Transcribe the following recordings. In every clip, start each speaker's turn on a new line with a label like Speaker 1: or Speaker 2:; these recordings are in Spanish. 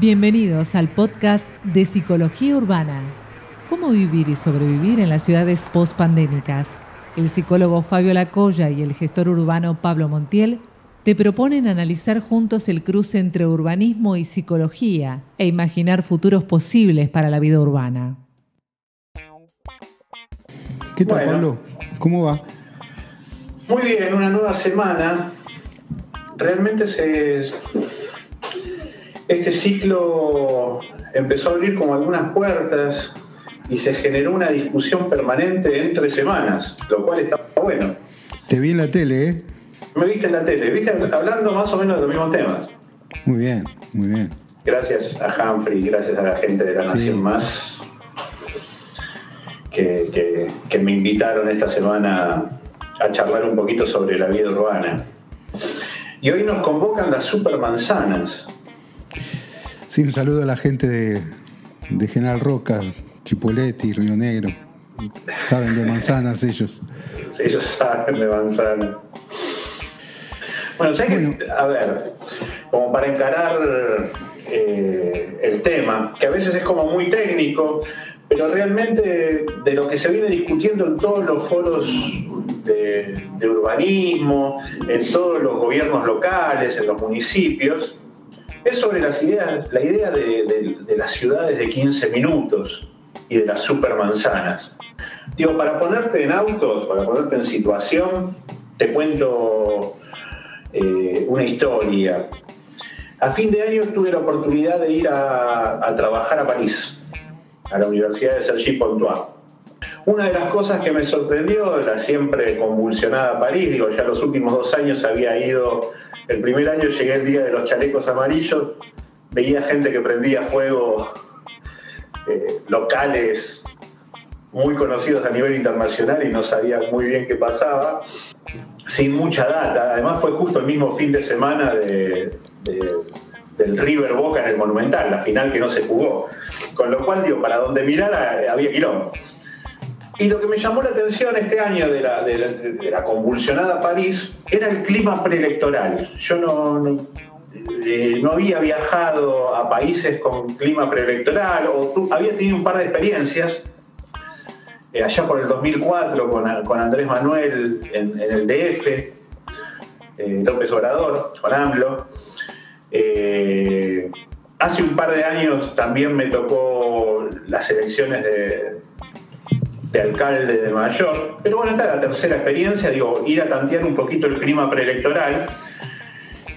Speaker 1: Bienvenidos al podcast de Psicología Urbana. ¿Cómo vivir y sobrevivir en las ciudades post-pandémicas? El psicólogo Fabio Lacoya y el gestor urbano Pablo Montiel te proponen analizar juntos el cruce entre urbanismo y psicología e imaginar futuros posibles para la vida urbana.
Speaker 2: ¿Qué tal, Pablo? ¿Cómo va?
Speaker 3: Muy bien, una nueva semana. Realmente se este ciclo empezó a abrir como algunas puertas y se generó una discusión permanente entre semanas, lo cual está bueno.
Speaker 2: Te vi en la tele, ¿eh?
Speaker 3: Me viste en la tele, viste hablando más o menos de los mismos temas.
Speaker 2: Muy bien, muy bien.
Speaker 3: Gracias a Humphrey, gracias a la gente de la Nación Más que, que me invitaron esta semana a charlar un poquito sobre la vida urbana. Y hoy nos convocan las supermanzanas.
Speaker 2: Sí, un saludo a la gente de, General Roca, Chipoletti, Río Negro. Saben de manzanas ellos.
Speaker 3: Ellos saben de manzanas. Bueno, a ver, como para encarar eh, el tema, que a veces es como muy técnico, pero realmente de lo que se viene discutiendo en todos los foros de, de urbanismo, en todos los gobiernos locales, en los municipios, es sobre las ideas, la idea de, las ciudades de 15 minutos y de las supermanzanas. Digo, para ponerte en autos, para ponerte en situación, te cuento eh, una historia. A fin de año tuve la oportunidad de ir a, trabajar a París, a la Universidad de Sergi Pontois. Una de las cosas que me sorprendió, la siempre convulsionada París, digo, ya los últimos dos años había ido el primer año llegué el día de los chalecos amarillos, veía gente que prendía fuego, eh, locales muy conocidos a nivel internacional y no sabía muy bien qué pasaba, sin mucha data. Además fue justo el mismo fin de semana del River Boca en el Monumental, la final que no se jugó. Con lo cual, digo, para donde mirara eh, había quilombo. Y lo que me llamó la atención este año de la, convulsionada París era el clima preelectoral. Yo no, eh, no, había viajado a países con clima preelectoral, o había tenido un par de experiencias, eh, allá por el 2004 con, Andrés Manuel en, el DF, eh, López Obrador, con AMLO. hace un par de años también me tocó las elecciones de, de alcalde de Nueva York. Pero bueno, esta es la tercera experiencia, digo, ir a tantear un poquito el clima preelectoral.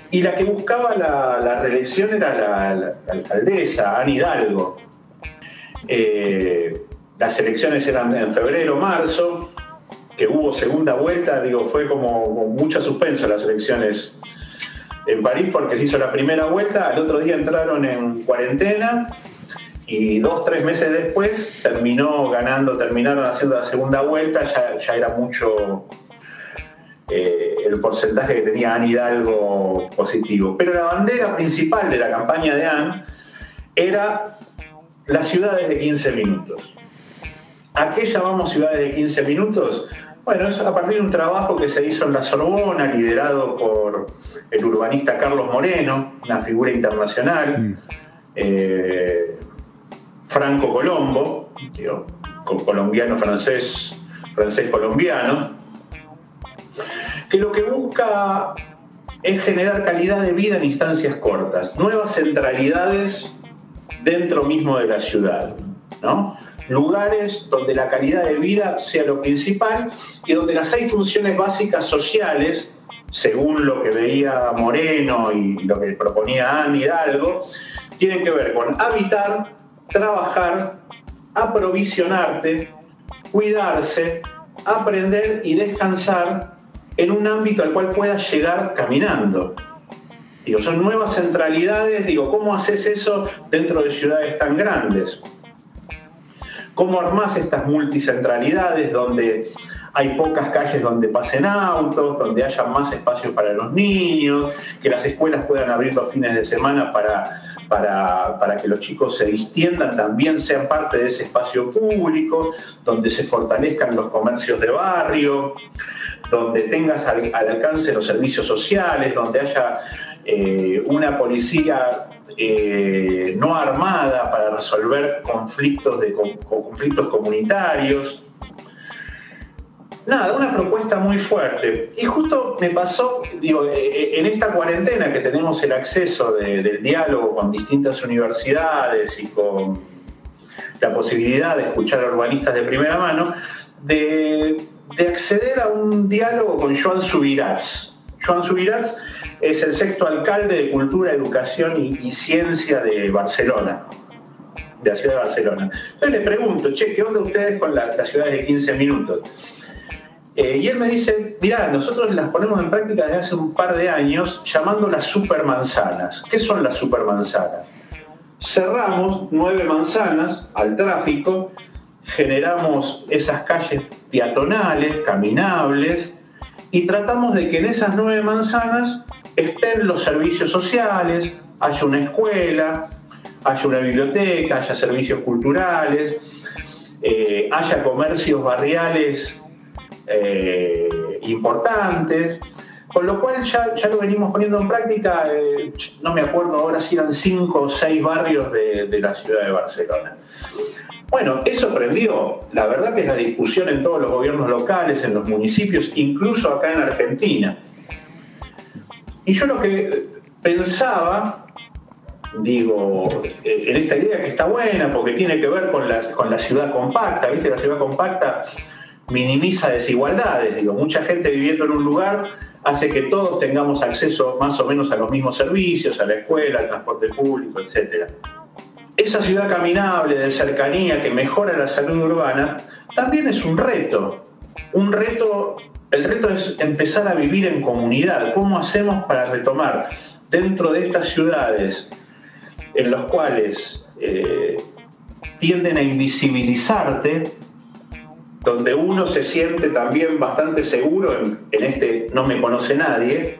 Speaker 3: Y la que buscaba la, reelección era la, alcaldesa, Anne Hidalgo. Eh, las elecciones eran en febrero, marzo, que hubo segunda vuelta, digo, fue como, mucho suspenso las elecciones en París porque se hizo la primera vuelta, al otro día entraron en cuarentena y dos, tres meses después terminó ganando, terminaron haciendo la segunda vuelta, ya, era mucho eh, el porcentaje que tenía Anne Hidalgo positivo. Pero la bandera principal de la campaña de Anne era las ciudades de 15 minutos. ¿A qué llamamos ciudades de 15 minutos? Bueno, es a partir de un trabajo que se hizo en la Sorbona, liderado por el urbanista Carlos Moreno, una figura internacional. Eh, Franco Colombo, colombiano francés, francés colombiano, que lo que busca es generar calidad de vida en instancias cortas, nuevas centralidades dentro mismo de la ciudad, ¿no? Lugares donde la calidad de vida sea lo principal y donde las seis funciones básicas sociales, según lo que veía Moreno y lo que proponía Anne Hidalgo, tienen que ver con habitar, trabajar, aprovisionarte, cuidarse, aprender y descansar en un ámbito al cual puedas llegar caminando. Digo, son nuevas centralidades, digo, ¿cómo haces eso dentro de ciudades tan grandes? ¿Cómo armás estas multicentralidades donde hay pocas calles donde pasen autos, donde haya más espacio para los niños, que las escuelas puedan abrir los fines de semana para, para, que los chicos se distiendan, también sean parte de ese espacio público, donde se fortalezcan los comercios de barrio, donde tengas al, alcance los servicios sociales, donde haya eh, una policía eh, no armada para resolver conflictos, de, conflictos comunitarios. Nada, una propuesta muy fuerte. Y justo me pasó, digo, eh, eh, en esta cuarentena que tenemos el acceso del diálogo con distintas universidades y con la posibilidad de escuchar a urbanistas de primera mano, de, acceder a un diálogo con Joan Subirats. Joan Subirats es el sexto alcalde de Cultura, Educación y, Ciencia de Barcelona, de la ciudad de Barcelona. Entonces le pregunto, che, ¿qué onda ustedes con la, las ciudades de 15 minutos? Eh, y él me dice, mirá, nosotros las ponemos en práctica desde hace un par de años llamándolas supermanzanas. ¿Qué son las supermanzanas? Cerramos nueve manzanas al tráfico, generamos esas calles peatonales, caminables, y tratamos de que en esas nueve manzanas estén los servicios sociales, haya una escuela, haya una biblioteca, haya servicios culturales, eh, haya comercios barriales eh, importantes, con lo cual ya, ya, lo venimos poniendo en práctica, eh, no me acuerdo ahora si eran cinco o seis barrios de, la ciudad de Barcelona. Bueno, eso prendió. La verdad que es la discusión en todos los gobiernos locales, en los municipios, incluso acá en Argentina. Y yo lo que pensaba, digo, en esta idea que está buena, porque tiene que ver con la, con la ciudad compacta, ¿viste? La ciudad compacta minimiza desigualdades. Digo, mucha gente viviendo en un lugar hace que todos tengamos acceso más o menos a los mismos servicios, a la escuela, al transporte público, etc. Esa ciudad caminable de cercanía que mejora la salud urbana también es un reto. Un reto, el reto es empezar a vivir en comunidad. ¿Cómo hacemos para retomar dentro de estas ciudades en las cuales eh, tienden a invisibilizarte donde uno se siente también bastante seguro en, este no me conoce nadie,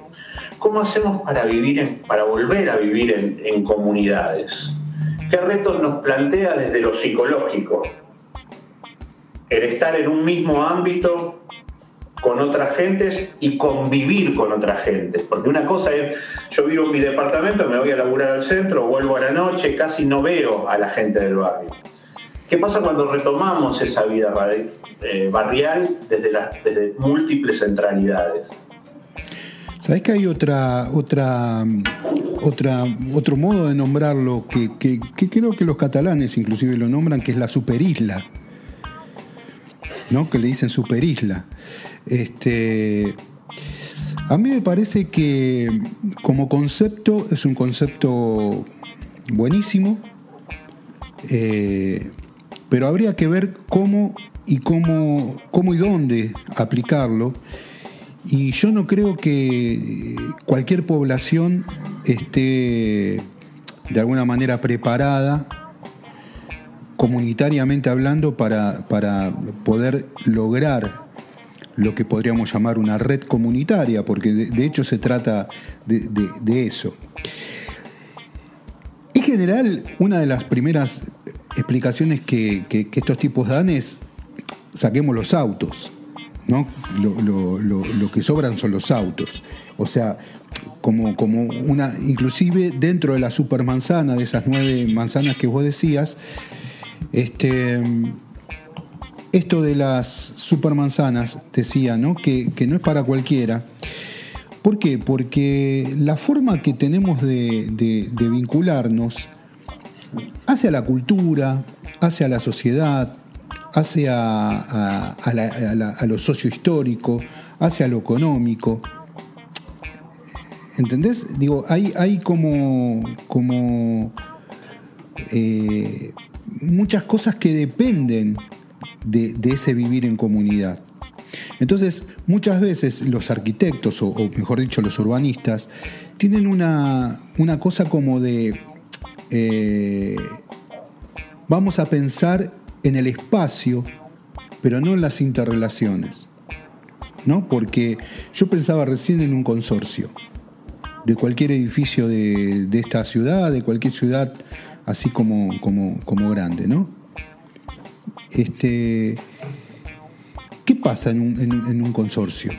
Speaker 3: ¿cómo hacemos para vivir, para volver a vivir en, en comunidades? ¿Qué retos nos plantea desde lo psicológico? El estar en un mismo ámbito con otras gentes y convivir con otras gentes. Porque una cosa es, yo vivo en mi departamento, me voy a laburar al centro, vuelvo a la noche, casi no veo a la gente del barrio. ¿Qué pasa cuando retomamos esa vida eh, barrial desde, múltiples centralidades?
Speaker 2: ¿Sabes que hay otra, otra, otra, otro modo de nombrarlo que, que, creo que los catalanes inclusive lo nombran, que es la superisla? ¿No? Que le dicen superisla. Este, a mí me parece que como concepto es un concepto buenísimo. Eh, pero habría que ver cómo y cómo, cómo y dónde aplicarlo. Y yo no creo que cualquier población esté de alguna manera preparada, comunitariamente hablando, para, poder lograr lo que podríamos llamar una red comunitaria, porque de, hecho se trata de, eso. En general, una de las primeras explicaciones que, estos tipos dan es saquemos los autos, ¿no? Lo, que sobran son los autos. O sea, como, como una, inclusive dentro de la supermanzana, de esas nueve manzanas que vos decías, este, esto de las supermanzanas, decía, ¿no? Que, no es para cualquiera. ¿Por qué? Porque la forma que tenemos de, de vincularnos hacia la cultura, hacia la sociedad, hacia a, lo sociohistórico, hacia lo económico. ¿Entendés? Digo, hay, hay como, como eh, muchas cosas que dependen de, ese vivir en comunidad. Entonces, muchas veces los arquitectos, o, mejor dicho, los urbanistas, tienen una, una cosa como de eh, vamos a pensar en el espacio, pero no en las interrelaciones. ¿no? Porque yo pensaba recién en un consorcio de cualquier edificio de, esta ciudad, de cualquier ciudad así como, como, como grande, ¿no? Este, ¿Qué pasa en un, consorcio?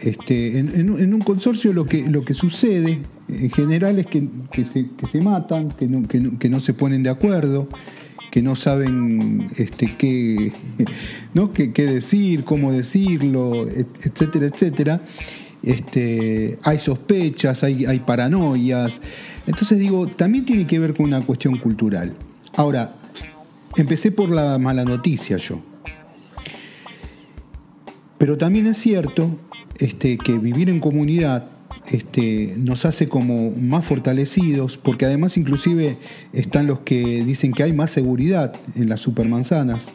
Speaker 2: Este, en, un consorcio lo que, lo que sucede en general es que, se, matan, que no, se ponen de acuerdo, que no saben este, qué, decir, cómo decirlo, etcétera, etcétera. Este, hay sospechas, hay, hay paranoias. Entonces digo, también tiene que ver con una cuestión cultural. Ahora, empecé por la mala noticia yo. Pero también es cierto este, que vivir en comunidad este, nos hace como más fortalecidos, porque además inclusive están los que dicen que hay más seguridad en las supermanzanas,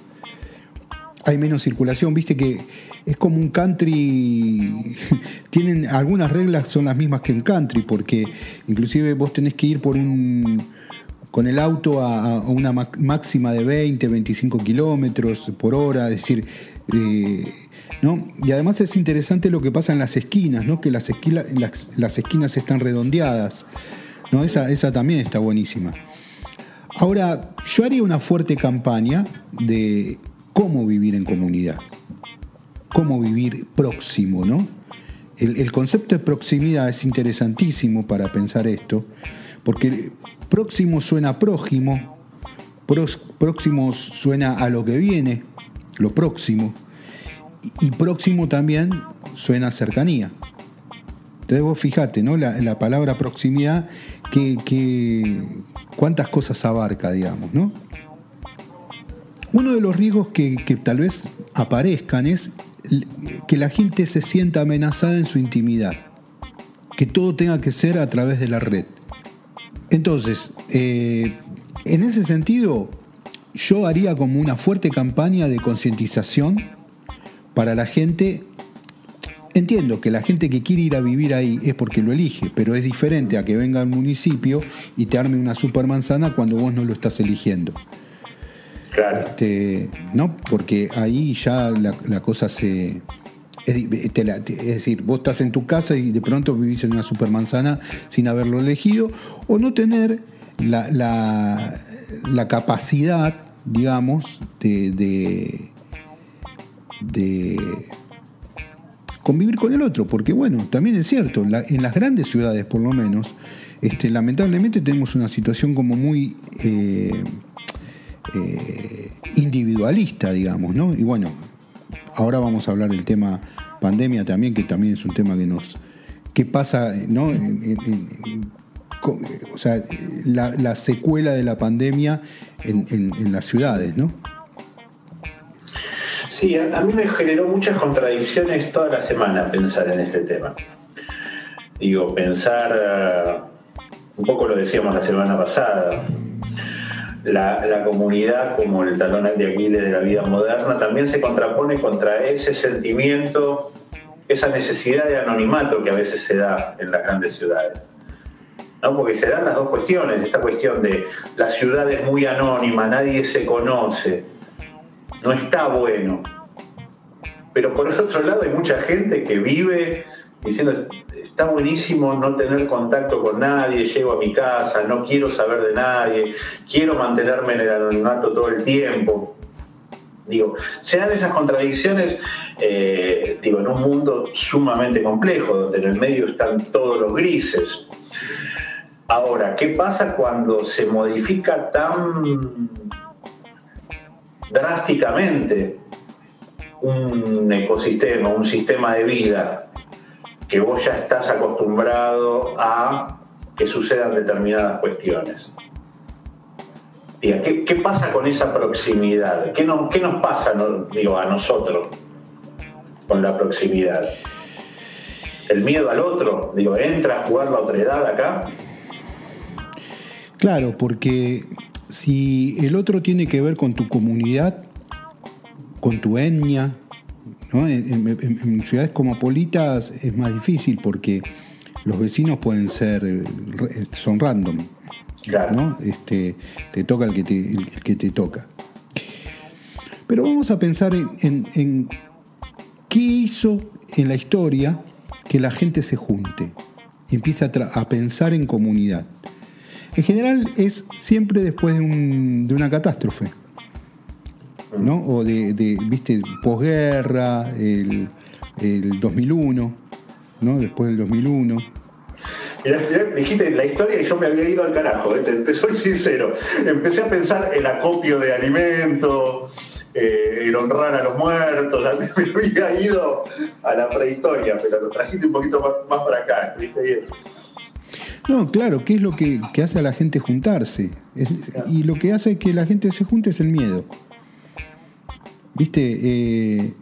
Speaker 2: hay menos circulación, viste que es como un country, tienen algunas reglas son las mismas que en country, porque inclusive vos tenés que ir por un con el auto a, una máxima de 20, 25 kilómetros por hora, es decir, eh, y además es interesante lo que pasa en las esquinas, ¿no? que las, esquinas, las, esquinas están redondeadas. ¿no? Esa, esa también está buenísima. Ahora, yo haría una fuerte campaña de cómo vivir en comunidad, cómo vivir próximo, ¿no? El, concepto de proximidad es interesantísimo para pensar esto, porque próximo suena prójimo, próximo suena a lo que viene, lo próximo, y próximo también suena cercanía. Entonces vos fijate, ¿no? La, palabra proximidad, que, cuántas cosas abarca, digamos, ¿no? Uno de los riesgos que, que tal vez aparezcan es que la gente se sienta amenazada en su intimidad, que todo tenga que ser a través de la red. Entonces, eh, en ese sentido, yo haría como una fuerte campaña de concientización para la gente, entiendo que la gente que quiere ir a vivir ahí es porque lo elige, pero es diferente a que venga al municipio y te arme una supermanzana cuando vos no lo estás eligiendo.
Speaker 3: Claro.
Speaker 2: Este, ¿no? Porque ahí ya la, cosa se. Es, decir, vos estás en tu casa y de pronto vivís en una supermanzana sin haberlo elegido, o no tener la, la, capacidad, digamos, de de convivir con el otro, porque bueno, también es cierto, en las grandes ciudades por lo menos, este, lamentablemente tenemos una situación como muy eh, eh, individualista, digamos, ¿no? Y bueno, ahora vamos a hablar del tema pandemia también, que también es un tema que nos... ¿Qué pasa, no? o sea, la, secuela de la pandemia en, las ciudades, ¿no?
Speaker 3: Sí, a, mí me generó muchas contradicciones toda la semana pensar en este tema. Digo, pensar, eh, un poco lo decíamos la semana pasada, la, comunidad como el talón de Aquiles de la vida moderna también se contrapone contra ese sentimiento, esa necesidad de anonimato que a veces se da en las grandes ciudades. ¿no? Porque se dan las dos cuestiones, esta cuestión de la ciudad es muy anónima, nadie se conoce, no está bueno. Pero por el otro lado hay mucha gente que vive diciendo, está buenísimo no tener contacto con nadie, llego a mi casa, no quiero saber de nadie, quiero mantenerme en el anonimato todo el tiempo. Digo, se dan esas contradicciones, eh, digo, en un mundo sumamente complejo, donde en el medio están todos los grises. Ahora, ¿qué pasa cuando se modifica tan drásticamente un ecosistema, un sistema de vida que vos ya estás acostumbrado a que sucedan determinadas cuestiones. ¿qué, ¿qué, pasa con esa proximidad? ¿Qué, no, qué nos pasa digo, a nosotros con la proximidad? ¿El miedo al otro? Digo, ¿entra a jugar la otredad acá?
Speaker 2: Claro, porque si el otro tiene que ver con tu comunidad, con tu etnia, en, ciudades cosmopolitas es más difícil porque los vecinos pueden ser, son random. ¿no? Este, te toca el que te, el que te toca. Pero vamos a pensar en, qué hizo en la historia que la gente se junte y empiece a, pensar en comunidad. En general es siempre después de, una catástrofe, ¿no? O de, viste, posguerra, el, el 2001, ¿no? Después del 2001
Speaker 3: dijiste la historia y yo me había ido al carajo, ¿eh? te, soy sincero. Empecé a pensar el acopio de alimentos, eh, el honrar a los muertos, me había ido a la prehistoria, pero lo trajiste un poquito más, para acá, ¿estuviste bien?
Speaker 2: No, claro, ¿qué es lo que, hace a la gente juntarse? y lo que hace que la gente se junte es el miedo. ¿Viste? Eh.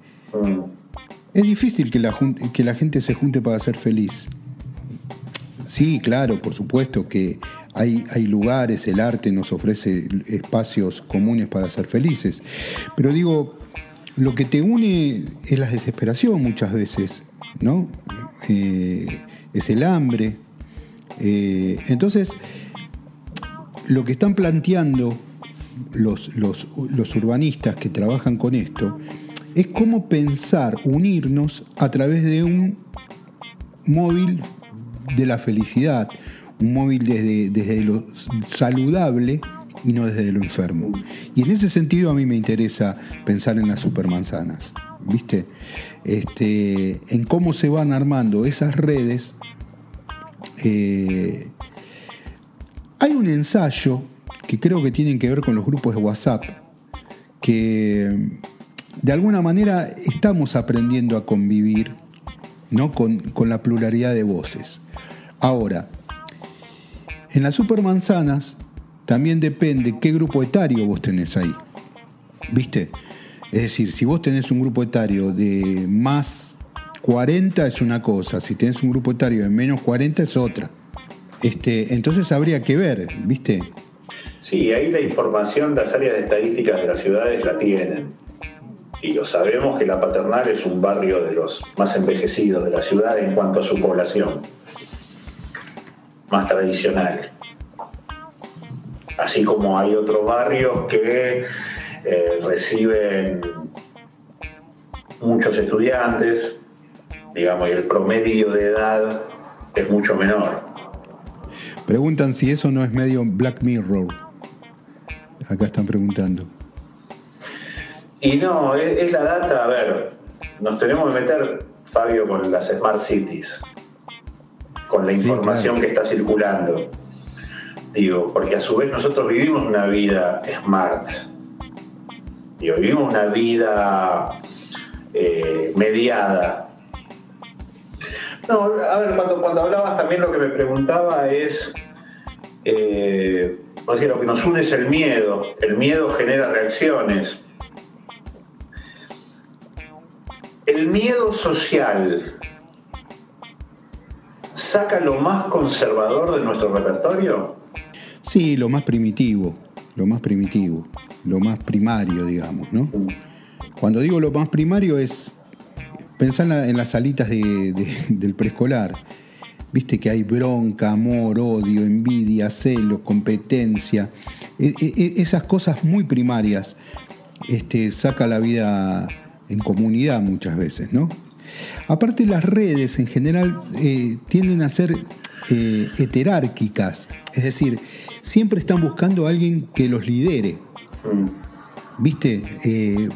Speaker 2: Es difícil que la, gente se junte para ser feliz. Sí, claro, por supuesto que hay, hay, lugares, el arte nos ofrece espacios comunes para ser felices. Pero digo, lo que te une es la desesperación muchas veces, ¿no? Eh, es el hambre. Eh, entonces, lo que están planteando los, los, urbanistas que trabajan con esto es cómo pensar, unirnos a través de un móvil de la felicidad, un móvil desde, desde lo saludable y no desde lo enfermo. Y en ese sentido a mí me interesa pensar en las supermanzanas, ¿viste? Este, en cómo se van armando esas redes. Eh, hay un ensayo que creo que tienen que ver con los grupos de WhatsApp, que de alguna manera estamos aprendiendo a convivir ¿no? con, con la pluralidad de voces. Ahora, en las supermanzanas también depende qué grupo etario vos tenés ahí. ¿Viste? Es decir, si vos tenés un grupo etario de más 40 es una cosa, si tenés un grupo etario de menos 40 es otra. Este, entonces habría que ver, ¿viste?
Speaker 3: Sí, ahí la información, las áreas de estadísticas de las ciudades la tienen. Y lo sabemos que la Paternal es un barrio de los más envejecidos de la ciudad en cuanto a su población más tradicional. Así como hay otros barrios que eh, reciben muchos estudiantes, digamos, y el promedio de edad es mucho menor.
Speaker 2: Preguntan si eso no es medio Black Mirror. Acá están preguntando.
Speaker 3: Y no, es, es la data, a ver, nos tenemos que meter, Fabio, con las Smart Cities con la información que está circulando. Digo, porque a su vez nosotros vivimos una vida smart. Digo, vivimos una vida eh, mediada. No, a ver, cuando, cuando hablabas también lo que me preguntaba es, eh, o sea, lo que nos une es el miedo. El miedo genera reacciones. El miedo social saca lo más conservador de nuestro repertorio?
Speaker 2: Sí, lo más primitivo, lo más primitivo, lo más primario, digamos, ¿no? Cuando digo lo más primario es pensar en, las salitas del preescolar. Viste que hay bronca, amor, odio, envidia, celos, competencia. E, e, e, esas cosas muy primarias este, saca la vida en comunidad muchas veces, ¿no? Aparte las redes en general eh, tienden a ser eh, heterárquicas, es decir, siempre están buscando a alguien que los lidere. ¿Viste? Eh,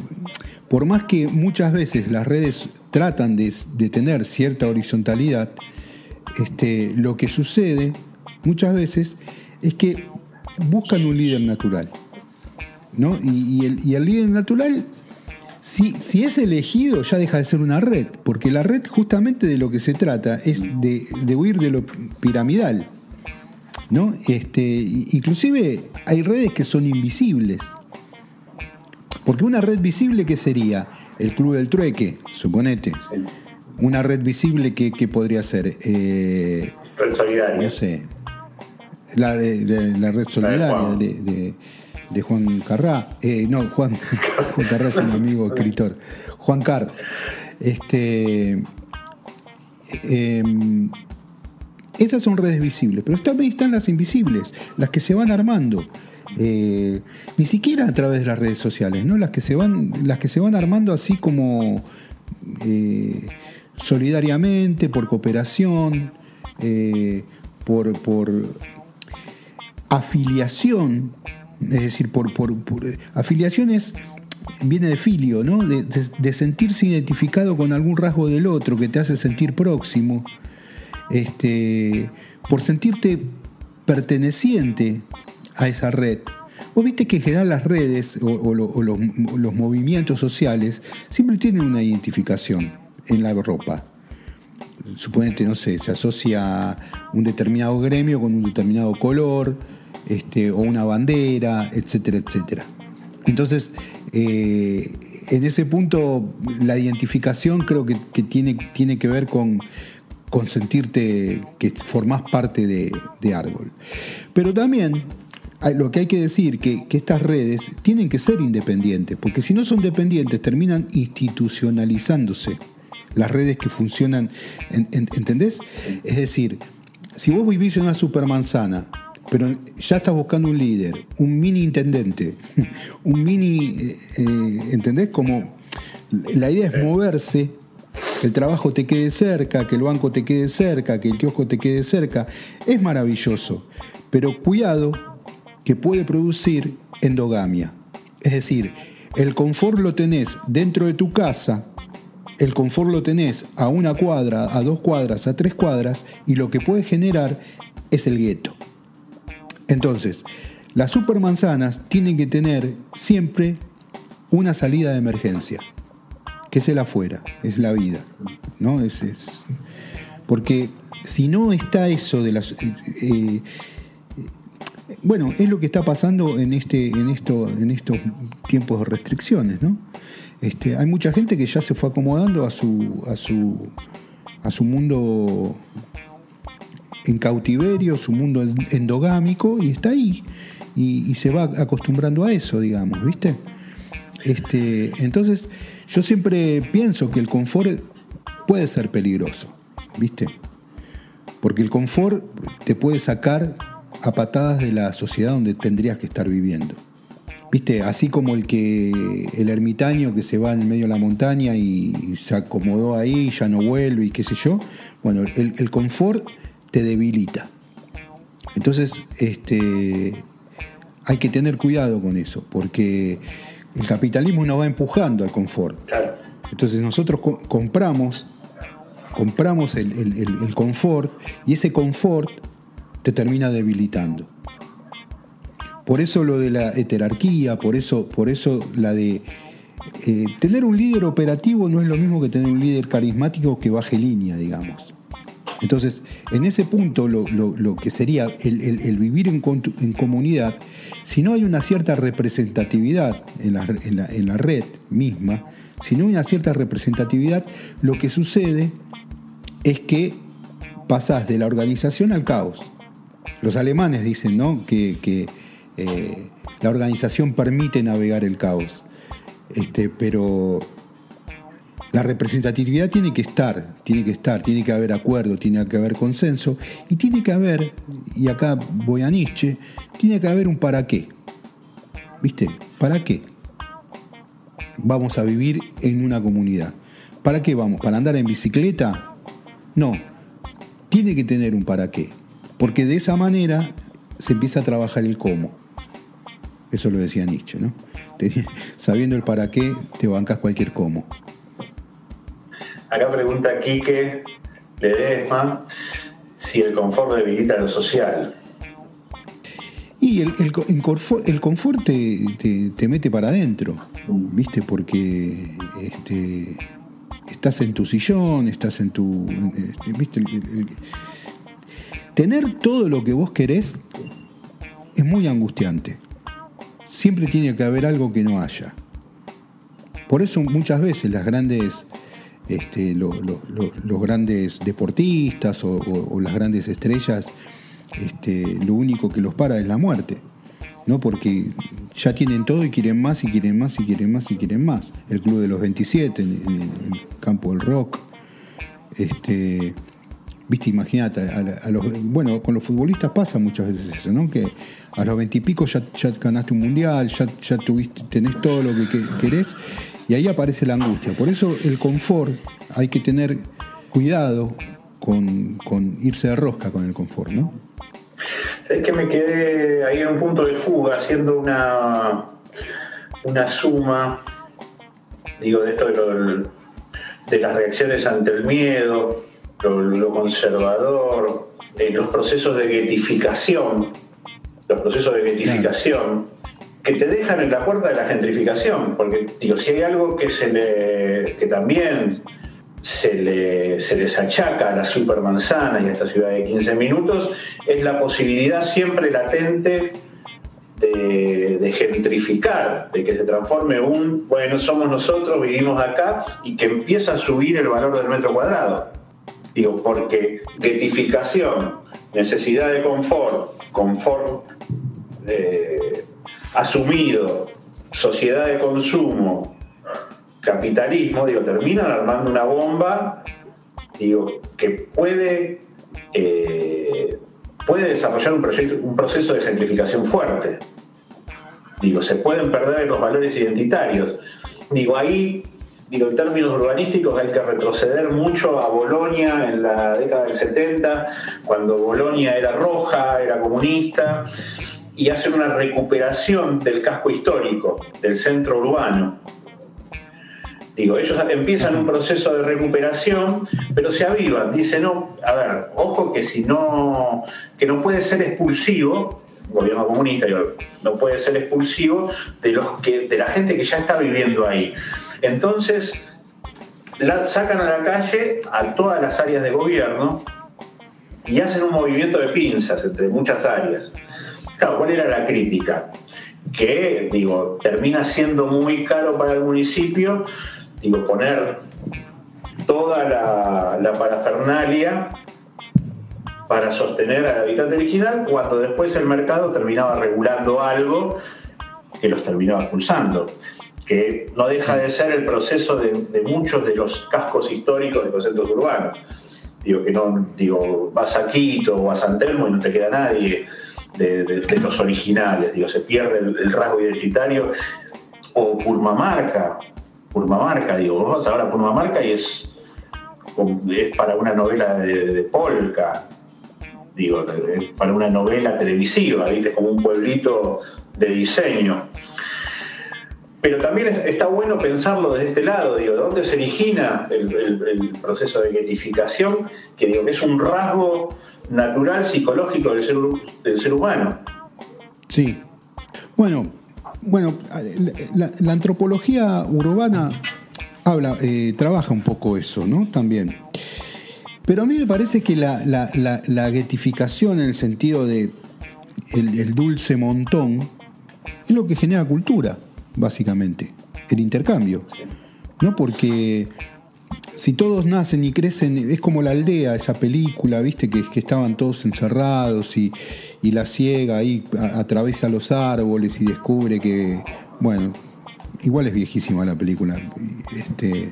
Speaker 2: por más que muchas veces las redes tratan de, tener cierta horizontalidad, este, lo que sucede muchas veces es que buscan un líder natural. ¿no? Y, el, líder natural si, es elegido, ya deja de ser una red, porque la red justamente de lo que se trata es de, huir de lo piramidal. ¿no? Este, inclusive hay redes que son invisibles. Porque una red visible, ¿qué sería? El Club del Trueque, suponete. Una red visible, ¿qué, podría ser?
Speaker 3: Eh, red solidaria.
Speaker 2: No sé. La, red solidaria de de Juan Carrá. Eh, no, Juan, Juan Carrá es un amigo escritor. Juan Carr. Este, em, esas son redes visibles, pero también están las invisibles, las que se van armando. Eh, ni siquiera a través de las redes sociales, ¿no? Las que se van, las que se van armando así como eh, solidariamente, por cooperación, eh, por, por afiliación, es decir, por, por, afiliaciones viene de filio, ¿no? De, sentirse identificado con algún rasgo del otro que te hace sentir próximo, este, por sentirte perteneciente a esa red. Vos viste que en general las redes o, los, los, movimientos sociales siempre tienen una identificación en la ropa. Suponete, no sé, se asocia un determinado gremio con un determinado color, este, o una bandera, etcétera, etcétera. Entonces, eh, en ese punto, la identificación creo que, tiene, tiene, que ver con, con, sentirte que formás parte de, de Árbol. Pero también lo que hay que decir que, que estas redes tienen que ser independientes, porque si no son dependientes terminan institucionalizándose las redes que funcionan, ¿entendés? Es decir, si vos vivís en una supermanzana pero ya estás buscando un líder, un mini intendente, un mini, eh, eh, ¿entendés? Como la idea es moverse, que el trabajo te quede cerca, que el banco te quede cerca, que el kiosco te quede cerca, es maravilloso, pero cuidado que puede producir endogamia. Es decir, el confort lo tenés dentro de tu casa, el confort lo tenés a una cuadra, a dos cuadras, a tres cuadras, y lo que puede generar es el gueto. Entonces, las supermanzanas tienen que tener siempre una salida de emergencia, que es el afuera, es la vida. ¿no? Es, porque si no está eso de las... Eh, eh, bueno, es lo que está pasando en, este, en, esto, en estos tiempos de restricciones, ¿no? Este, hay mucha gente que ya se fue acomodando a su, a su, a su mundo en cautiverio, su mundo endogámico, y está ahí. Y, se va acostumbrando a eso, digamos, ¿viste? Este, entonces, yo siempre pienso que el confort puede ser peligroso, ¿viste? Porque el confort te puede sacar a patadas de la sociedad donde tendrías que estar viviendo. ¿Viste? Así como el que el ermitaño que se va en medio de la montaña y, se acomodó ahí, ya no vuelve y qué sé yo. Bueno, el, el confort te debilita. Entonces, este, hay que tener cuidado con eso, porque el capitalismo nos va empujando al confort. Entonces nosotros compramos, compramos el, confort y ese confort te termina debilitando. Por eso lo de la heterarquía, por eso, por eso la de eh, tener un líder operativo no es lo mismo que tener un líder carismático que baje línea, digamos. Entonces, en ese punto, lo, que sería el, vivir en, comunidad, si no hay una cierta representatividad en la, red misma, si no hay una cierta representatividad, lo que sucede es que pasás de la organización al caos. Los alemanes dicen ¿no? que, eh, la organización permite navegar el caos, este, pero la representatividad tiene que estar, tiene que estar, tiene que haber acuerdo, tiene que haber consenso y tiene que haber, y acá voy a Nietzsche, tiene que haber un para qué. ¿Viste? ¿Para qué? Vamos a vivir en una comunidad. ¿Para qué vamos? ¿Para andar en bicicleta? No, tiene que tener un para qué, porque de esa manera se empieza a trabajar el cómo. Eso lo decía Nietzsche, ¿no? Sabiendo el para qué, te bancas cualquier cómo.
Speaker 3: Acá pregunta Quique Ledesma si el confort debilita lo social.
Speaker 2: Y el, confort, te, mete para adentro, ¿viste? Porque este, estás en tu sillón, estás en tu. Este, ¿viste? tener todo lo que vos querés es muy angustiante. Siempre tiene que haber algo que no haya. Por eso muchas veces las grandes este, los grandes deportistas o, las grandes estrellas, este, lo único que los para es la muerte. ¿no? Porque ya tienen todo y quieren más y quieren más y quieren más y quieren más. El Club de los 27 en, el campo del rock. Este, Viste, imagínate, a, los, bueno, con los futbolistas pasa muchas veces eso, ¿no? Que a los veintipico ya, ganaste un mundial, ya, ya tuviste, tenés todo lo que, querés Y ahí aparece la angustia. Por eso el confort, hay que tener cuidado con, irse de rosca con el confort, ¿no?
Speaker 3: Es que me quedé ahí en un punto de fuga haciendo una, una suma, digo, de esto de, las reacciones ante el miedo, lo, conservador, eh, los procesos de getificación, los procesos de getificación que te dejan en la puerta de la gentrificación, porque digo, si hay algo que se le que también se, le, se les achaca a la supermanzana y a esta ciudad de 15 minutos, es la posibilidad siempre latente de, de, gentrificar, de que se transforme un, bueno, somos nosotros, vivimos acá, y que empieza a subir el valor del metro cuadrado. Digo, porque getificación, necesidad de confort, confort eh, asumido, sociedad de consumo, capitalismo, digo, terminan armando una bomba, digo, que puede, eh, puede desarrollar un, proyecto, un proceso de gentrificación fuerte. Digo, se pueden perder los valores identitarios. Digo, ahí digo, en términos urbanísticos hay que retroceder mucho a Bolonia en la década del 70, cuando Bolonia era roja, era comunista, y hacer una recuperación del casco histórico, del centro urbano. Digo, ellos empiezan un proceso de recuperación, pero se avivan. Dicen, no, a ver, ojo que si no, que no puede ser expulsivo, gobierno comunista, no puede ser expulsivo de los que, de la gente que ya está viviendo ahí. Entonces, sacan a la calle a todas las áreas de gobierno y hacen un movimiento de pinzas entre muchas áreas. Claro, ¿cuál era la crítica? Que, digo, termina siendo muy caro para el municipio, digo, poner toda la, parafernalia para sostener al habitante original, cuando después el mercado terminaba regulando algo que los terminaba expulsando que no deja de ser el proceso de, muchos de los cascos históricos de los centros urbanos. Digo que no, digo, vas a Quito o a San Telmo y no te queda nadie de, los originales, digo, se pierde el, rasgo identitario. O Purmamarca, Purmamarca, digo, vos vas ahora a Purmamarca y es, es para una novela de, polka, digo, es para una novela televisiva, ¿viste? Como un pueblito de diseño. Pero también está bueno pensarlo desde este lado, digo, de dónde se origina el, proceso de getificación, que digo que es un rasgo natural, psicológico del ser, humano.
Speaker 2: Sí. Bueno, bueno, la, antropología urbana habla, eh, trabaja un poco eso, ¿no? También. Pero a mí me parece que la, la en el sentido de el, dulce montón es lo que genera cultura, básicamente, el intercambio. ¿No? Porque si todos nacen y crecen, es como la aldea, esa película, viste, que, que estaban todos encerrados y, la ciega ahí atraviesa los árboles y descubre que, bueno, igual es viejísima la película, este,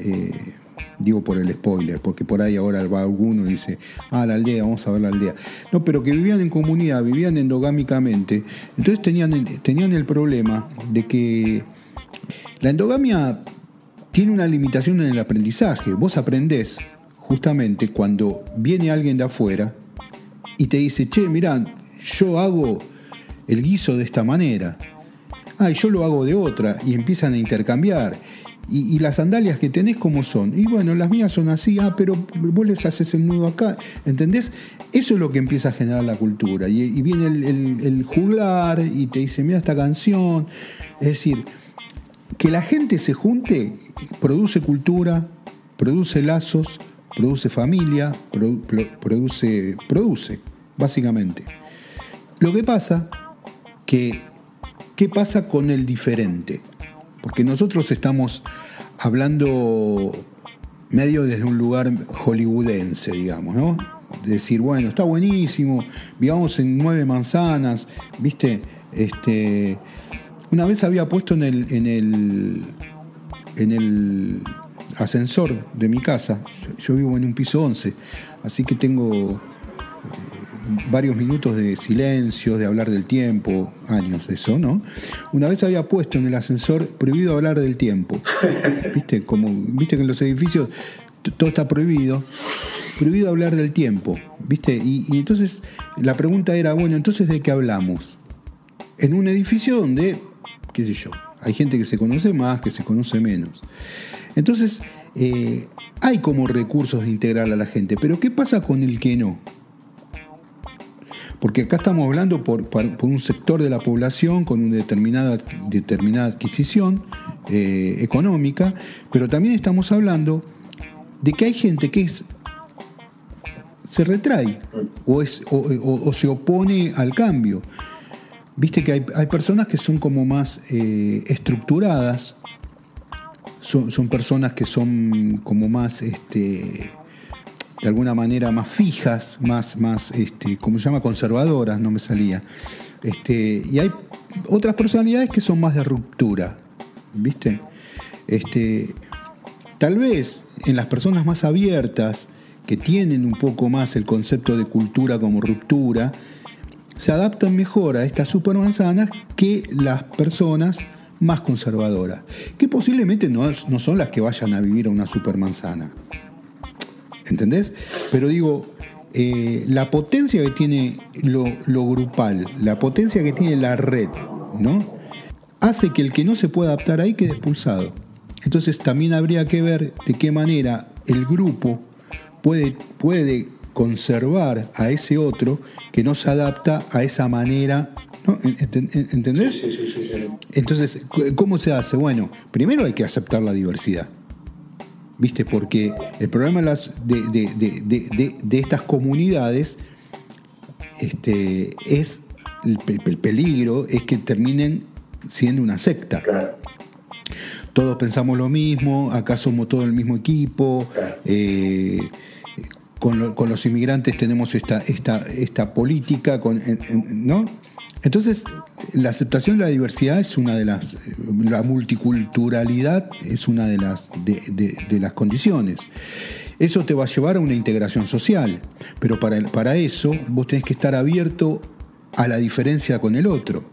Speaker 2: eh, digo por el spoiler, porque por ahí ahora va alguno y dice, ah, la aldea, vamos a ver la aldea. No, pero que vivían en comunidad, vivían endogámicamente, entonces tenían, tenían el problema de que la endogamia tiene una limitación en el aprendizaje. Vos aprendés justamente cuando viene alguien de afuera y te dice, che, mirá, yo hago el guiso de esta manera. Ah, yo lo hago de otra. Y empiezan a intercambiar. Y, las sandalias que tenés, ¿cómo son? Y bueno, las mías son así, ah, pero vos les haces el nudo acá. ¿Entendés? Eso es lo que empieza a generar la cultura. Y, viene el, el juglar y te dice, mira esta canción. Es decir, que la gente se junte produce cultura, produce lazos, produce familia, produce, produce, básicamente. Lo que pasa que, ¿qué pasa con el diferente? Porque nosotros estamos hablando medio desde un lugar hollywoodense, digamos, ¿no? decir, bueno, está buenísimo, vivamos en nueve manzanas, ¿viste? Este, una vez había puesto en el, en el, en el ascensor de mi casa, yo vivo en un piso 11, así que tengo varios minutos de silencio, de hablar del tiempo, años de eso, ¿no? Una vez había puesto en el ascensor prohibido hablar del tiempo. ¿Viste? Como, viste que en los edificios todo está prohibido. Prohibido hablar del tiempo, ¿viste? Y, y entonces la pregunta era, bueno, entonces ¿de qué hablamos? En un edificio donde, qué sé yo, hay gente que se conoce más, que se conoce menos. Entonces, eh, hay como recursos de integrar a la gente, pero ¿qué pasa con el que no? Porque acá estamos hablando por, un sector de la población con una determinada, determinada adquisición eh, económica, pero también estamos hablando de que hay gente que es, se retrae o, es, o, se opone al cambio. Viste que hay, personas que son como más eh, estructuradas, son, personas que son como más, este, de alguna manera, más fijas, más, más este, ¿cómo se llama? Conservadoras, no me salía. Este, y hay otras personalidades que son más de ruptura, ¿viste? Este, tal vez en las personas más abiertas, que tienen un poco más el concepto de cultura como ruptura, se adaptan mejor a estas supermanzanas que las personas más conservadoras, que posiblemente no, no son las que vayan a vivir a una supermanzana. ¿Entendés? Pero digo, eh, la potencia que tiene lo, lo, grupal, la potencia que tiene la red, ¿no? Hace que el que no se pueda adaptar ahí quede expulsado. Entonces también habría que ver de qué manera el grupo puede, puede conservar a ese otro que no se adapta a esa manera ¿No? ¿Entendés? Sí, sí, sí, Entonces, ¿cómo se hace? Bueno, primero hay que aceptar la diversidad. ¿Viste? Porque el problema de, las, de, estas comunidades este, es el, peligro es que terminen siendo una secta. Todos pensamos lo mismo, acá somos todo el mismo equipo. Eh, con, los inmigrantes tenemos esta, esta, esta política, con, ¿no? Entonces, la aceptación de la diversidad es una de las, la multiculturalidad es una de las, de, las condiciones. Eso te va a llevar a una integración social, pero para, para eso vos tenés que estar abierto a la diferencia con el otro.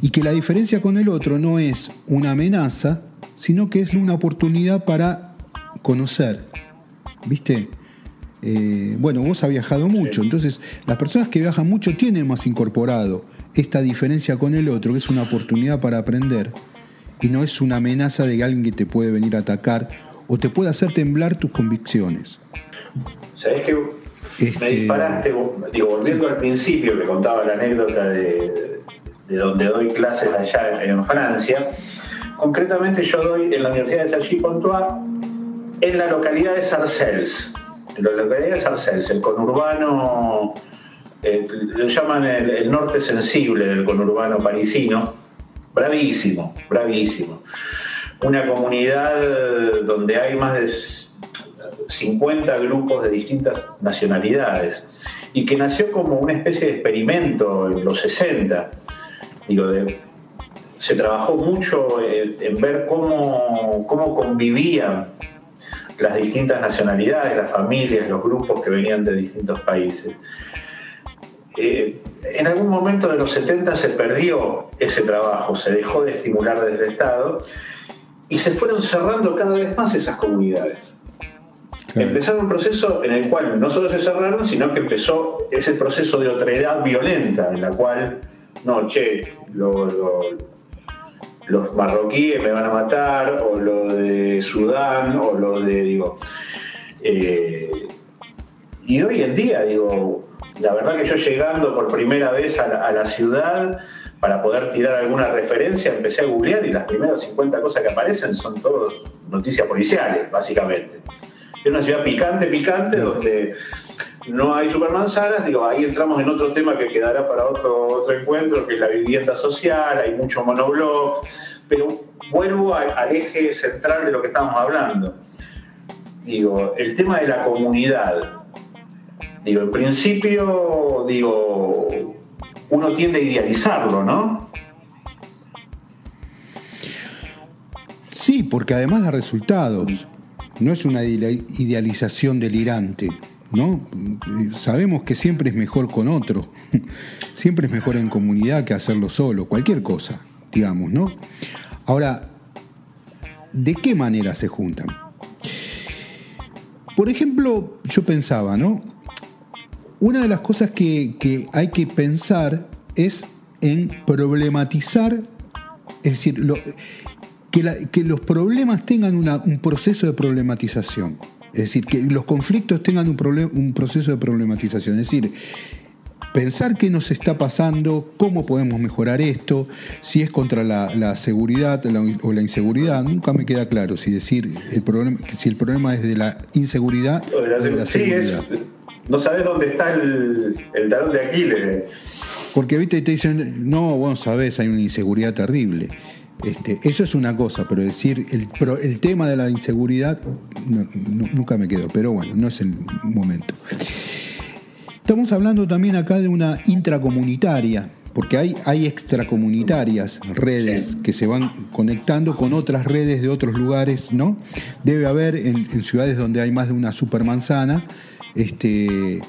Speaker 2: Y que la diferencia con el otro no es una amenaza, sino que es una oportunidad para conocer. ¿Viste? Eh, bueno, vos has viajado mucho, entonces las personas que viajan mucho tienen más incorporado esta diferencia con el otro, que es una oportunidad para aprender. Y no es una amenaza de alguien que te puede venir a atacar o te puede hacer temblar tus convicciones.
Speaker 3: ¿Sabés que me este, disparaste, digo, volviendo al principio que contaba la anécdota de, donde doy clases allá en Francia, concretamente yo doy en la Universidad de Cergy-Pontois en la localidad de Sarcelles, en la localidad de Sarcelles, el conurbano eh, lo llaman el, norte sensible del conurbano parisino, bravísimo, bravísimo. Una comunidad donde hay más de 50 grupos de distintas nacionalidades y que nació como una especie de experimento en los 60. Digo, se trabajó mucho en, ver cómo, cómo convivían las distintas nacionalidades, las familias, los grupos que venían de distintos países. Eh, en algún momento de los 70 se perdió ese trabajo, se dejó de estimular desde el Estado y se fueron cerrando cada vez más esas comunidades. Empezaron un proceso en el cual no solo se cerraron, sino que empezó ese proceso de otredad violenta, en la cual, no, che, los marroquíes me van a matar, o lo de Sudán, o lo de, digo... Eh, y hoy en día, digo, la verdad que yo llegando por primera vez a la, ciudad para poder tirar alguna referencia, empecé a googlear y las primeras 50 cosas que aparecen son todas noticias policiales, básicamente. Es una ciudad picante, picante, donde no hay supermanzanas, digo, ahí entramos en otro tema que quedará para otro, otro encuentro, que es la vivienda social, hay mucho monobloc, pero vuelvo al eje central de lo que estamos hablando. Digo, el tema de la comunidad Digo, en principio, digo, uno tiende a idealizarlo, ¿no?
Speaker 2: Sí, porque además da resultados. No es una idealización delirante. ¿no? Sabemos que siempre es mejor con otro, siempre es mejor en comunidad que hacerlo solo, cualquier cosa, digamos, ¿no? Ahora, ¿de qué manera se juntan? Por ejemplo, yo pensaba, ¿no? Una de las cosas que, hay que pensar es en problematizar, es decir, que, los problemas tengan un proceso de problematización. Es decir, que los conflictos tengan un, un proceso de problematización. Es decir, pensar qué nos está pasando, cómo podemos mejorar esto, si es contra la, seguridad o la inseguridad. Nunca me queda claro si decir el problema, si el problema es de la inseguridad o de la, seguridad.
Speaker 3: No sabes dónde está el, talón de Aquiles.
Speaker 2: Porque viste te dicen, no, vos sabés, hay una inseguridad terrible. Este, eso es una cosa, pero decir el, el tema de la inseguridad nunca me quedó, pero bueno, no es el momento. Estamos hablando también acá de una intracomunitaria, porque hay, hay extracomunitarias, redes que se van conectando con otras redes de otros lugares, ¿no? Debe haber en, ciudades donde hay más de una supermanzana, este,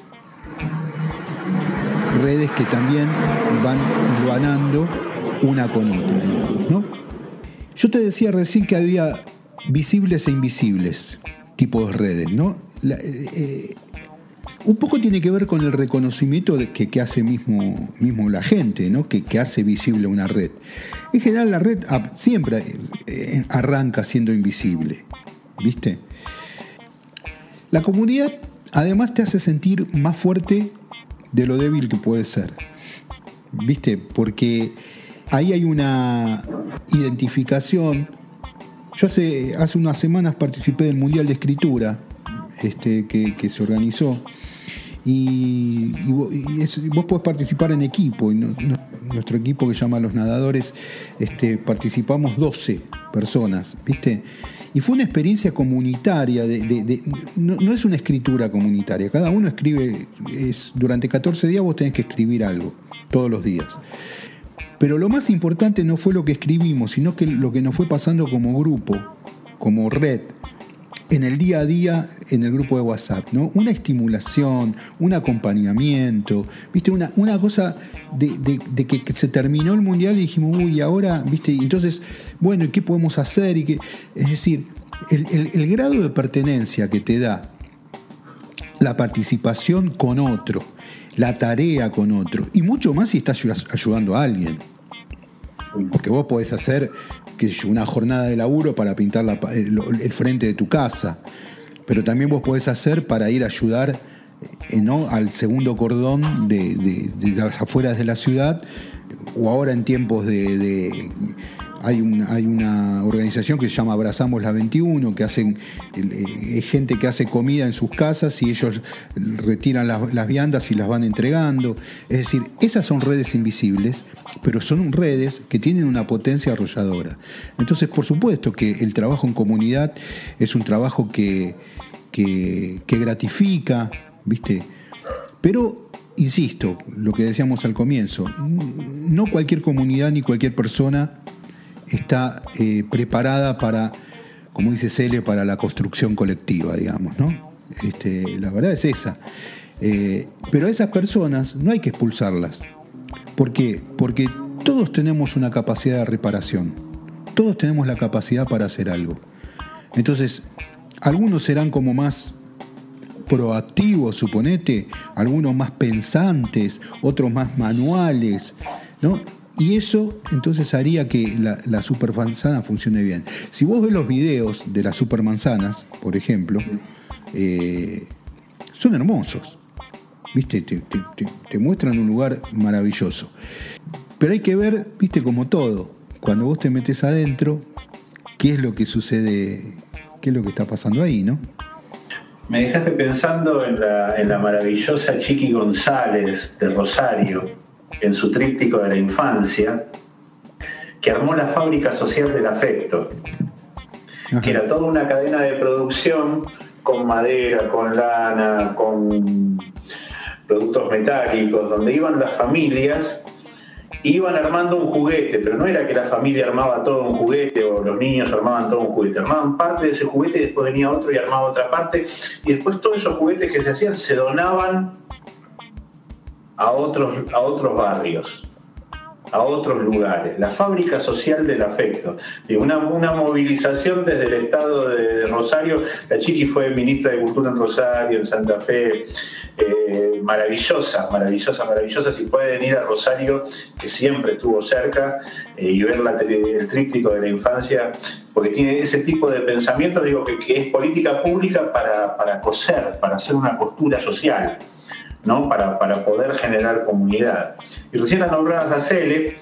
Speaker 2: redes que también van ganando una con otra, digamos, ¿no? Yo te decía recién que había visibles e invisibles tipos de redes, ¿no? Eh, un poco tiene que ver con el reconocimiento que, hace mismo, mismo la gente, ¿no? que, hace visible una red. En general la red siempre eh, arranca siendo invisible, ¿viste? La comunidad además te hace sentir más fuerte de lo débil que puede ser, ¿viste? Porque ahí hay una identificación. Yo hace, hace unas semanas participé del Mundial de Escritura este, que, se organizó. Y, vos podés participar en equipo. Y nuestro equipo que se llama Los Nadadores, este, participamos 12 personas, ¿viste? Y fue una experiencia comunitaria, de, no, es una escritura comunitaria, cada uno escribe, es, durante 14 días vos tenés que escribir algo, todos los días. Pero lo más importante no fue lo que escribimos, sino que lo que nos fue pasando como grupo, como red, en el día a día en el grupo de WhatsApp, ¿no? Una estimulación, un acompañamiento, ¿viste? Una, una cosa de, que se terminó el mundial y dijimos, uy, ahora, ¿viste? entonces, bueno, ¿y qué podemos hacer? Y que, es decir, el grado de pertenencia que te da la participación con otro, la tarea con otro, y mucho más si estás ayudando a alguien. Porque vos podés hacer que una jornada de laburo para pintar el, frente de tu casa, pero también vos podés hacer para ir a ayudar eh, ¿no? al segundo cordón de, las afueras de la ciudad, o ahora en tiempos de hay una, hay una organización que se llama Abrazamos la 21, que hacen eh, gente que hace comida en sus casas y ellos retiran las, viandas y las van entregando. Es decir, esas son redes invisibles, pero son redes que tienen una potencia arrolladora. Entonces, por supuesto que el trabajo en comunidad es un trabajo que, que gratifica, ¿viste? Pero insisto, lo que decíamos al comienzo, no cualquier comunidad ni cualquier persona está eh, preparada para, como dice Cele, para la construcción colectiva, digamos, ¿no? Este, la verdad es esa. Eh, pero a esas personas no hay que expulsarlas. ¿Por qué? Porque todos tenemos una capacidad de reparación. Todos tenemos la capacidad para hacer algo. Entonces, algunos serán como más proactivos, suponete, algunos más pensantes, otros más manuales, ¿no? Y eso entonces haría que la, supermanzana funcione bien. Si vos ves los videos de las supermanzanas, por ejemplo, eh, son hermosos. ¿Viste? Te, muestran un lugar maravilloso. Pero hay que ver, viste, como todo, cuando vos te metes adentro, qué es lo que sucede, qué es lo que está pasando ahí, ¿no?
Speaker 3: Me dejaste pensando en la, en la maravillosa Chiqui González de Rosario, en su tríptico de la infancia, que armó la fábrica social del afecto, que era toda una cadena de producción con madera, con lana, con productos metálicos, donde iban las familias iban armando un juguete, pero no era que la familia armaba todo un juguete o los niños armaban todo un juguete, armaban parte de ese juguete y después venía otro y armaba otra parte y después todos esos juguetes que se hacían se donaban a otros, a otros barrios a otros lugares, la fábrica social del afecto, una, una movilización desde el estado de, Rosario, la Chiqui fue ministra de Cultura en Rosario, en Santa Fe, eh, maravillosa, maravillosa, maravillosa, si pueden ir a Rosario, que siempre estuvo cerca, eh, y ver el tríptico de la infancia, porque tiene ese tipo de pensamientos, digo, que, es política pública para, para coser, para hacer una costura social. ¿No? Para, para poder generar comunidad. Y recién las nombradas a Cele,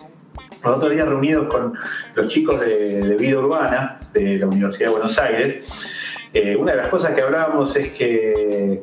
Speaker 3: los otros días reunidos con los chicos de, vida urbana de la Universidad de Buenos Aires, eh, una de las cosas que hablábamos es que,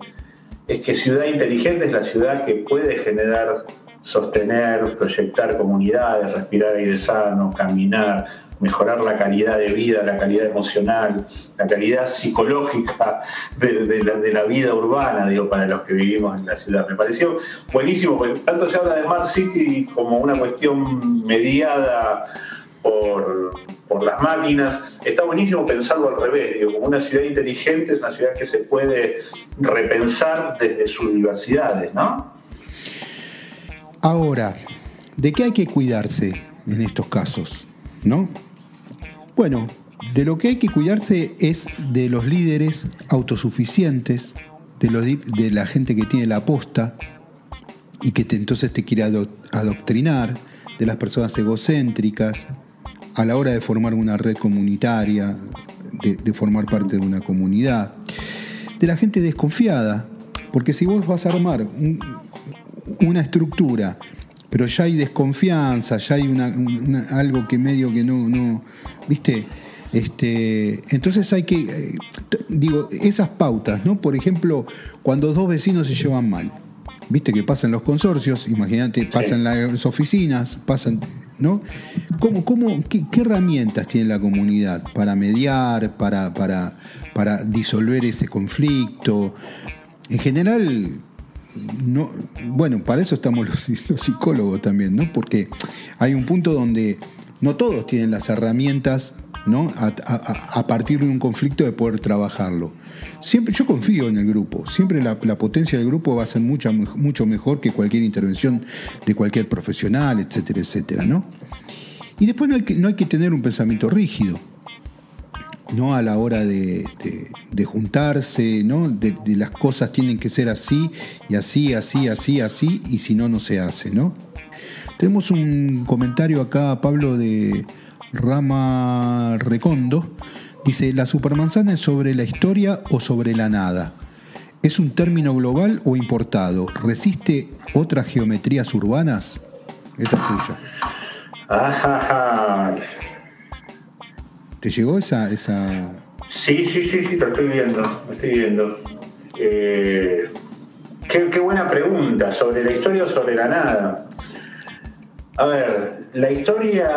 Speaker 3: es que ciudad inteligente es la ciudad que puede generar, sostener, proyectar comunidades, respirar aire sano, caminar, mejorar la calidad de vida, la calidad emocional, la calidad psicológica de, la, vida urbana, digo, para los que vivimos en la ciudad. Me pareció buenísimo, porque tanto se habla de Smart City como una cuestión mediada por, las máquinas. Está buenísimo pensarlo al revés, digo, como una ciudad inteligente es una ciudad que se puede repensar desde sus diversidades, ¿no?
Speaker 2: Ahora, ¿de qué hay que cuidarse en estos casos? ¿No? Bueno, de lo que hay que cuidarse es de los líderes autosuficientes, de, de la gente que tiene la posta y que entonces te quiere adoctrinar, de las personas egocéntricas, a la hora de formar una red comunitaria, de, formar parte de una comunidad, de la gente desconfiada, porque si vos vas a armar una estructura, pero ya hay desconfianza, ya hay algo que medio que no, no, ¿viste? Este, entonces hay que, eh, digo, esas pautas, ¿no? Por ejemplo, cuando dos vecinos se llevan mal, ¿viste? Que pasan los consorcios, imagínate, pasan las oficinas, pasan, ¿no? ¿Cómo, cómo, qué, herramientas tiene la comunidad para mediar, para, para, para disolver ese conflicto? En general, no, bueno, para eso estamos los, psicólogos también, ¿no? Porque hay un punto donde no todos tienen las herramientas ¿no? A, partir de un conflicto de poder trabajarlo. Siempre, yo confío en el grupo, siempre la, potencia del grupo va a ser mucho, mucho mejor que cualquier intervención de cualquier profesional, etcétera, etcétera, ¿no? Y después no hay que, no hay que tener un pensamiento rígido, ¿no? A la hora de, juntarse, ¿no? De, las cosas tienen que ser así, y así, así, así, así, y si no, no se hace, ¿no? Tenemos un comentario acá, Pablo, de Rama Recondo. Dice, ¿la supermanzana es sobre la historia o sobre la nada? ¿Es un término global o importado? ¿Resiste otras geometrías urbanas? Esa es tuya. ¿Te llegó esa, esa...?
Speaker 3: Sí, sí, sí, sí, te estoy viendo, estoy viendo. Eh, qué, qué, buena pregunta, ¿sobre la historia o sobre la nada? A ver, la historia.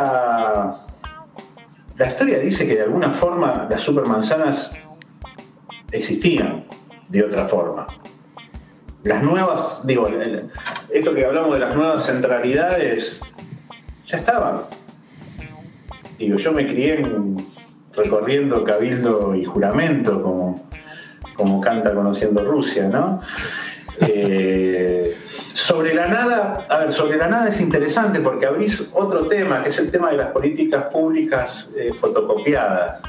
Speaker 3: La historia dice que de alguna forma las supermanzanas existían de otra forma. Las nuevas, digo, esto que hablamos de las nuevas centralidades, ya estaban. Digo, yo me crié recorriendo Cabildo y Juramento, como, como canta Conociendo Rusia, ¿no? Eh, sobre la nada, a ver, sobre la nada es interesante porque abrís otro tema, que es el tema de las políticas públicas eh, fotocopiadas.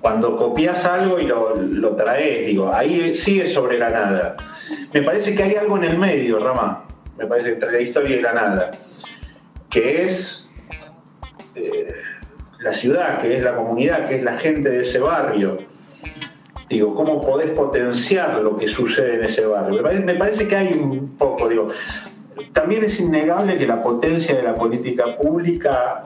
Speaker 3: Cuando copias algo y lo, lo, traes, digo, ahí sí es sobre la nada. Me parece que hay algo en el medio, Rama, me parece, entre la historia y la nada, que es eh, la ciudad, que es la comunidad, que es la gente de ese barrio Digo, ¿cómo podés potenciar lo que sucede en ese barrio? Me parece, que hay un poco, digo, también es innegable que la potencia de la política pública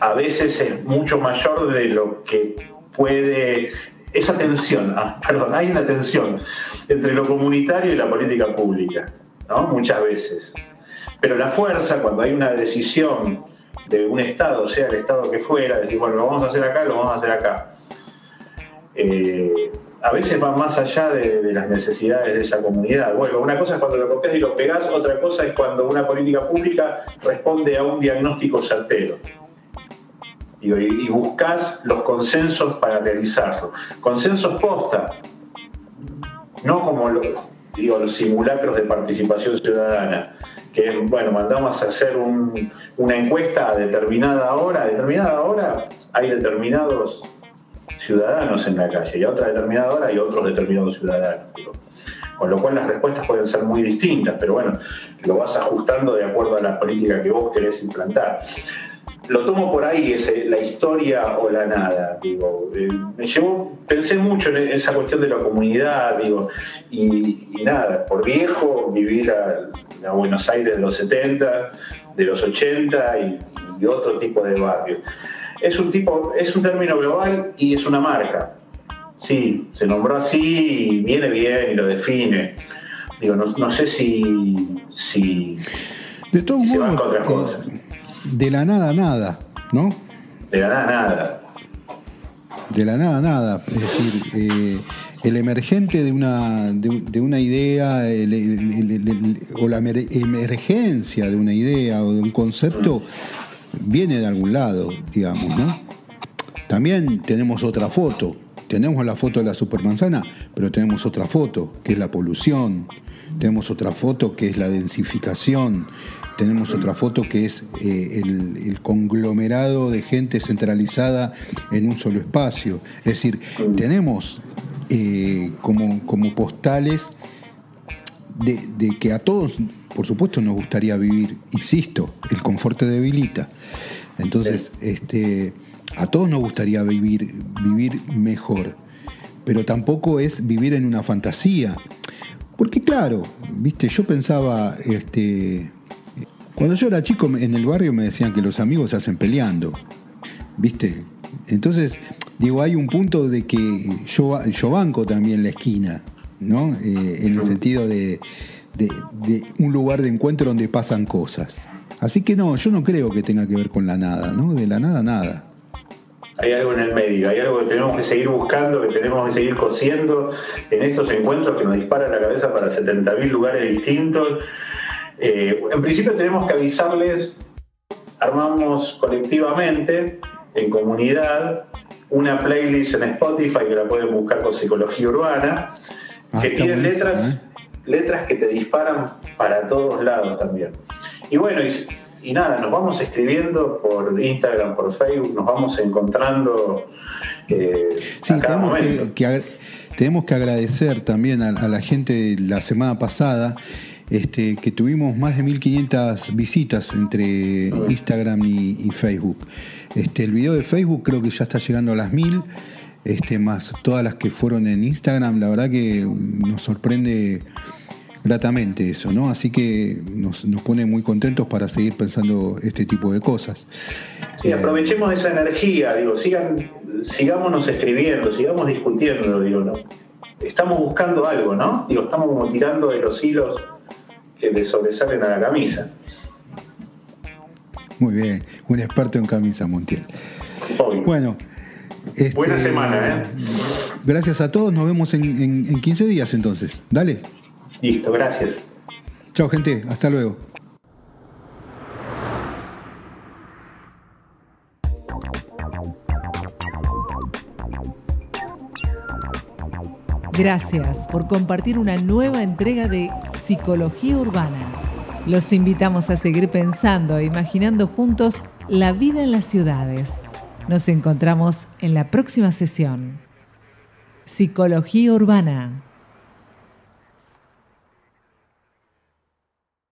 Speaker 3: a veces es mucho mayor de lo que puede esa tensión, ah, perdón, hay una tensión entre lo comunitario y la política pública, ¿no? Muchas veces. Pero la fuerza, cuando hay una decisión de un Estado, sea el Estado que fuera, decir, bueno, lo vamos a hacer acá, lo vamos a hacer acá, eh, a veces va más allá de, las necesidades de esa comunidad. Bueno, una cosa es cuando lo copias y lo pegás, otra cosa es cuando una política pública responde a un diagnóstico certero. y, buscas los consensos para realizarlo. Consensos posta, no como digo, los simulacros de participación ciudadana, que bueno, mandamos a hacer una encuesta a determinada hora, a determinada hora hay determinados ciudadanos en la calle y a otra determinada hora hay otros determinados ciudadanos. Con lo cual las respuestas pueden ser muy distintas, pero bueno, lo vas ajustando de acuerdo a la política que vos querés implantar lo tomo por ahí, ese, la historia o la nada. Digo, eh, me llevó, pensé mucho en esa cuestión de la comunidad, digo, y, nada, por viejo, vivir a, Buenos Aires de los 70, de los 80 y, otro tipo de barrios. Es un tipo, es un término global y es una marca. Sí, se nombró así y viene bien y lo define. Digo, no, sé si, si,
Speaker 2: de todos modos, de la nada nada, ¿no?
Speaker 3: De la nada nada.
Speaker 2: De la nada nada. Es decir, eh, el emergente de una, de, una idea o la emergencia de una idea o de un concepto viene de algún lado, digamos, ¿no? También tenemos otra foto. Tenemos la foto de la supermanzana, pero tenemos otra foto, que es la polución. Tenemos otra foto que es la densificación, tenemos otra foto que es eh, el, conglomerado de gente centralizada en un solo espacio. Es decir, tenemos eh, como, como, postales de, que a todos, por supuesto, nos gustaría vivir, insisto, el confort te debilita. Entonces, este, a todos nos gustaría vivir, vivir mejor, pero tampoco es vivir en una fantasía. Porque claro, viste, yo pensaba, este, cuando yo era chico en el barrio me decían que los amigos se hacen peleando, ¿viste? Entonces, digo, hay un punto de que yo, yo banco también la esquina, ¿no? Eh, en el sentido de, un lugar de encuentro donde pasan cosas. Así que no, yo no creo que tenga que ver con la nada, ¿no? De la nada, nada.
Speaker 3: Hay algo en el medio, hay algo que tenemos que seguir buscando, que tenemos que seguir cosiendo en estos encuentros que nos disparan la cabeza para 70.000 lugares distintos eh, en principio tenemos que avisarles, armamos colectivamente, en comunidad, una playlist en Spotify que la pueden buscar con psicología urbana, ah, que tiene letras, ¿eh? letras que te disparan para todos lados también. Y bueno, y, nada, nos vamos escribiendo por Instagram, por Facebook, nos vamos encontrando
Speaker 2: eh, sí, tenemos que, tenemos que agradecer también a, a la gente la semana pasada este, que tuvimos más de 1500 visitas entre Instagram y, Facebook. Este, el video de Facebook creo que ya está llegando a las 1000, este, más todas las que fueron en Instagram. La verdad que nos sorprende gratamente eso, ¿no? Así que nos, pone muy contentos para seguir pensando este tipo de cosas.
Speaker 3: Sí, aprovechemos esa energía, digo, sigan, sigámonos escribiendo, sigamos discutiendo, digo, ¿no? Estamos buscando algo, ¿no? Digo, estamos como tirando de los hilos que le sobresalen a la camisa.
Speaker 2: Muy bien, un experto en camisa, Montiel. Bueno.
Speaker 3: Buena este, semana, ¿eh?
Speaker 2: Gracias a todos, nos vemos en, en 15 días entonces. Dale.
Speaker 3: Listo, gracias.
Speaker 2: Chao, gente, hasta luego.
Speaker 1: Gracias por compartir una nueva entrega de Psicología Urbana. Los invitamos a seguir pensando e imaginando juntos la vida en las ciudades. Nos encontramos en la próxima sesión. Psicología Urbana.